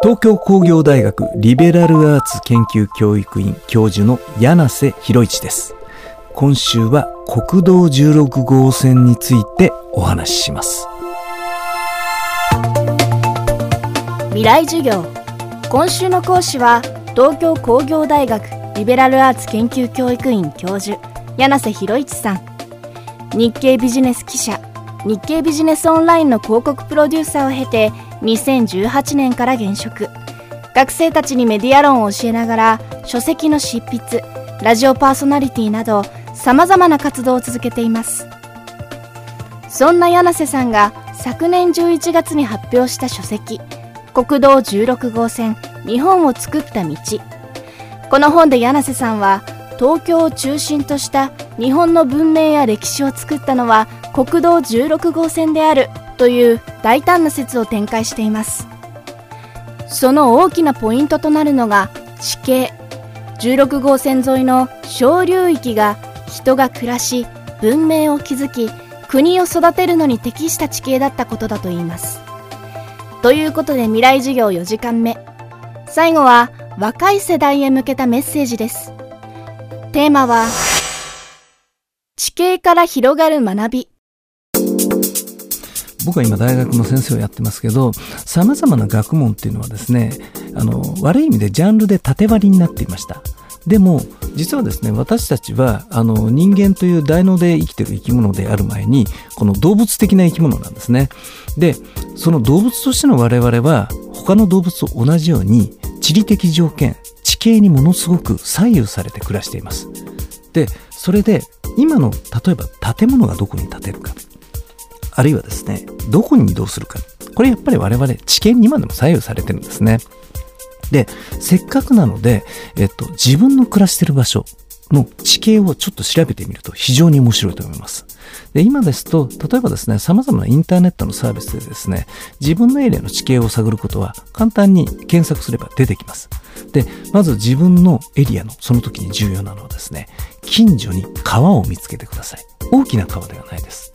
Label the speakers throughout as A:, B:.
A: 東京工業大学リベラルアーツ研究教育院教授の柳瀬博一です。今週は国道16号線についてお話しします。
B: 未来授業。今週の講師は東京工業大学リベラルアーツ研究教育院教授柳瀬博一さん。日経ビジネス記者。日経ビジネスオンラインの広告プロデューサーを経て2018年から現職学生たちにメディア論を教えながら書籍の執筆ラジオパーソナリティなどさまざまな活動を続けています。そんな柳瀬さんが昨年11月に発表した書籍国道16号線日本を作った道。この本で柳瀬さんは東京を中心とした日本の文明や歴史を作ったのは国道16号線である。という大胆な説を展開しています。その大きなポイントとなるのが地形16号線沿いの小流域が人が暮らし文明を築き国を育てるのに適した地形だったことだといいます。ということで未来授業4時間目。最後は若い世代へ向けたメッセージです。テーマは地形から広がる学び。
A: 僕は今大学の先生をやってますけど様々な学問っていうのはですねあの悪い意味でジャンルで縦割りになっていました。でも実はですね私たちはあの人間という大脳で生きてる生き物である前にこの動物的な生き物なんですね。でその動物としての我々は他の動物と同じように地理的条件地形にものすごく左右されて暮らしています。でそれで今の例えば建物がどこに建てるか。あるいはですねどこに移動するかこれやっぱり我々地形に今でも左右されてるんですねで、せっかくなので、えっと、自分の暮らしてる場所の地形をちょっと調べてみると非常に面白いと思います。で今ですと、例えばですね、様々なインターネットのサービスでですね、自分のエリアの地形を探ることは簡単に検索すれば出てきます。で、まず自分のエリアのその時に重要なのはですね、近所に川を見つけてください。大きな川ではないです。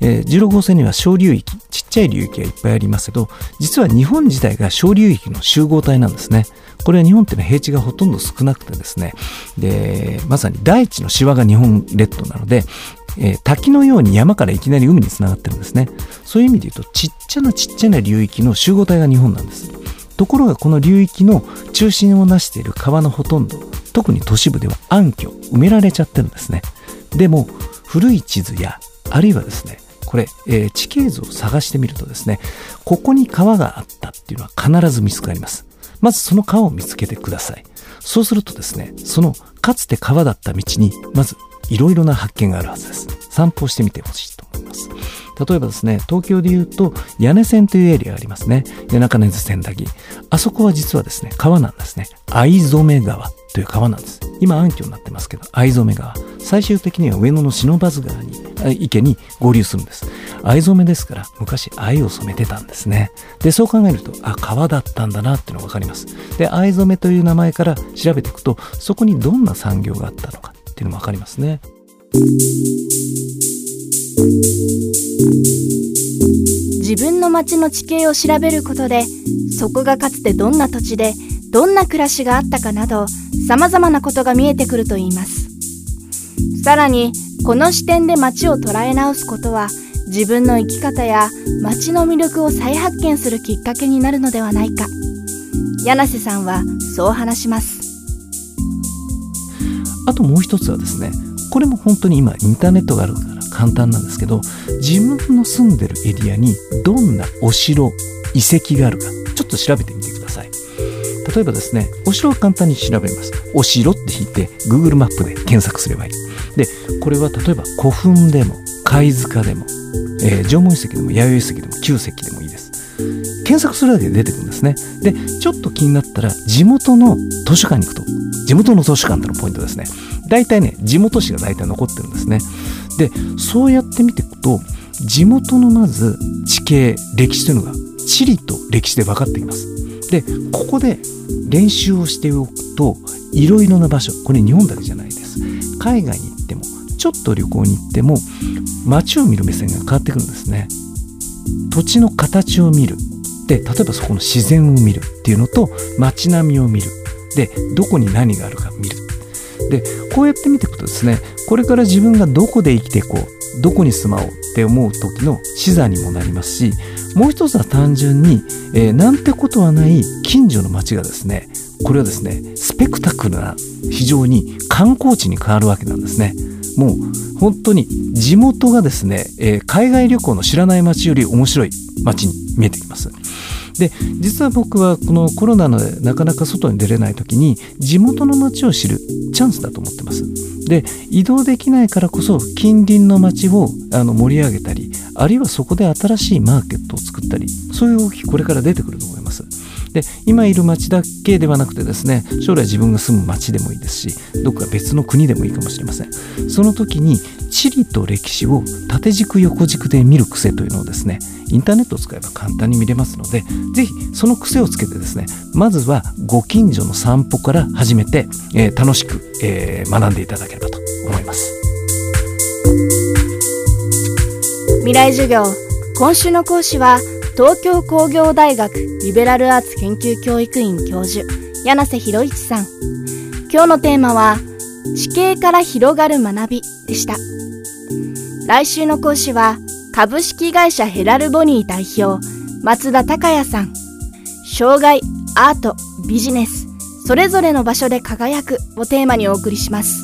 A: え、16号線には小流域、ちっちゃい流域がいっぱいありますけど、実は日本自体が小流域の集合体なんですね。これは日本っていうのは平地がほとんど少なくてですね、で、まさに大地のシワが日本列島なので、え、滝のように山からいきなり海につながってるんですね。そういう意味で言うと、ちっちゃなちっちゃな流域の集合体が日本なんです。ところがこの流域の中心を成している川のほとんど、特に都市部では暗渠、埋められちゃってるんですね。でも、古い地図や、あるいはですね、これ、えー、地形図を探してみるとですね、ここに川があったっていうのは必ず見つかります。まずその川を見つけてください。そうするとですね、そのかつて川だった道に、まずいろいろな発見があるはずです。散歩してみてほしいと思います。例えばですね、東京で言うと、屋根線というエリアがありますね。谷中根津千駄木。あそこは実はですね、川なんですね。藍染川という川なんです。今暗渠になってますけど、藍染川。最終的には上野の忍ばず川に、池に合流するんです。藍染めですから、昔藍を染めてたんですね。で、そう考えると、あ、川だったんだなっていうのがわかります。で、藍染めという名前から調べていくと、そこにどんな産業があったのかっていうのもわかりますね。
B: 自分の町の地形を調べることでそこがかつてどんな土地でどんな暮らしがあったかなどさまざまなことが見えてくるといいますさらにこの視点で町を捉え直すことは自分の生き方や町の魅力を再発見するきっかけになるのではないか。柳瀬さんはそう話します。
A: あともう一つはですねこれも本当に今インターネットがあるから簡単なんですけど自分の住んでるエリアにどんなお城遺跡があるかちょっと調べてみてください。例えばですねお城を簡単に調べます。お城って引いて Google マップで検索すればいい。でこれは例えば古墳でも貝塚でも、えー、縄文遺跡でも弥生遺跡でも旧石器でもいいです。検索するだけで出てくるんですね。でちょっと気になったら地元の図書館に行くと。地元の図書館ってのポイントですね。大体ね地元紙が大体残ってるんですね。でそうやって見ていくと地元のまず地形歴史というのが地理と歴史で分かってきます。でここで練習をしておくといろいろな場所これ日本だけじゃないです。海外に行ってもちょっと旅行に行っても街を見る目線が変わってくるんですね。土地の形を見る。で例えばそこの自然を見るっていうのと街並みを見る。でどこに何があるか見る。でこうやって見ていくとですねこれから自分がどこで生きていこうどこに住まおうって思う時の視座にもなりますしもう一つは単純に、えー、なんてことはない近所の街がですねこれはですねスペクタクルな非常に観光地に変わるわけなんですね。もう本当に地元がですね、えー、海外旅行の知らない街より面白い街に見えてきます。で実は僕はこのコロナでなかなか外に出れない時に地元の街を知るチャンスだと思ってます。で移動できないからこそ近隣の街をあの盛り上げたりあるいはそこで新しいマーケットを作ったりそういう動きこれから出てくると思います。で今いる町だけではなくてですね将来自分が住む町でもいいですしどこか別の国でもいいかもしれません。その時に地理と歴史を縦軸横軸で見る癖というのをですねインターネットを使えば簡単に見れますのでぜひその癖をつけてですねまずはご近所の散歩から始めて、えー、楽しく、えー、学んでいただければと思います。
B: 未来授業今週の講師は東京工業大学リベラルアーツ研究教育院教授柳瀬博一さん。今日のテーマは地形から広がる学びでした。来週の講師は株式会社ヘラルボニー代表松田孝也さん障害アートビジネスそれぞれの場所で輝くをテーマにお送りします。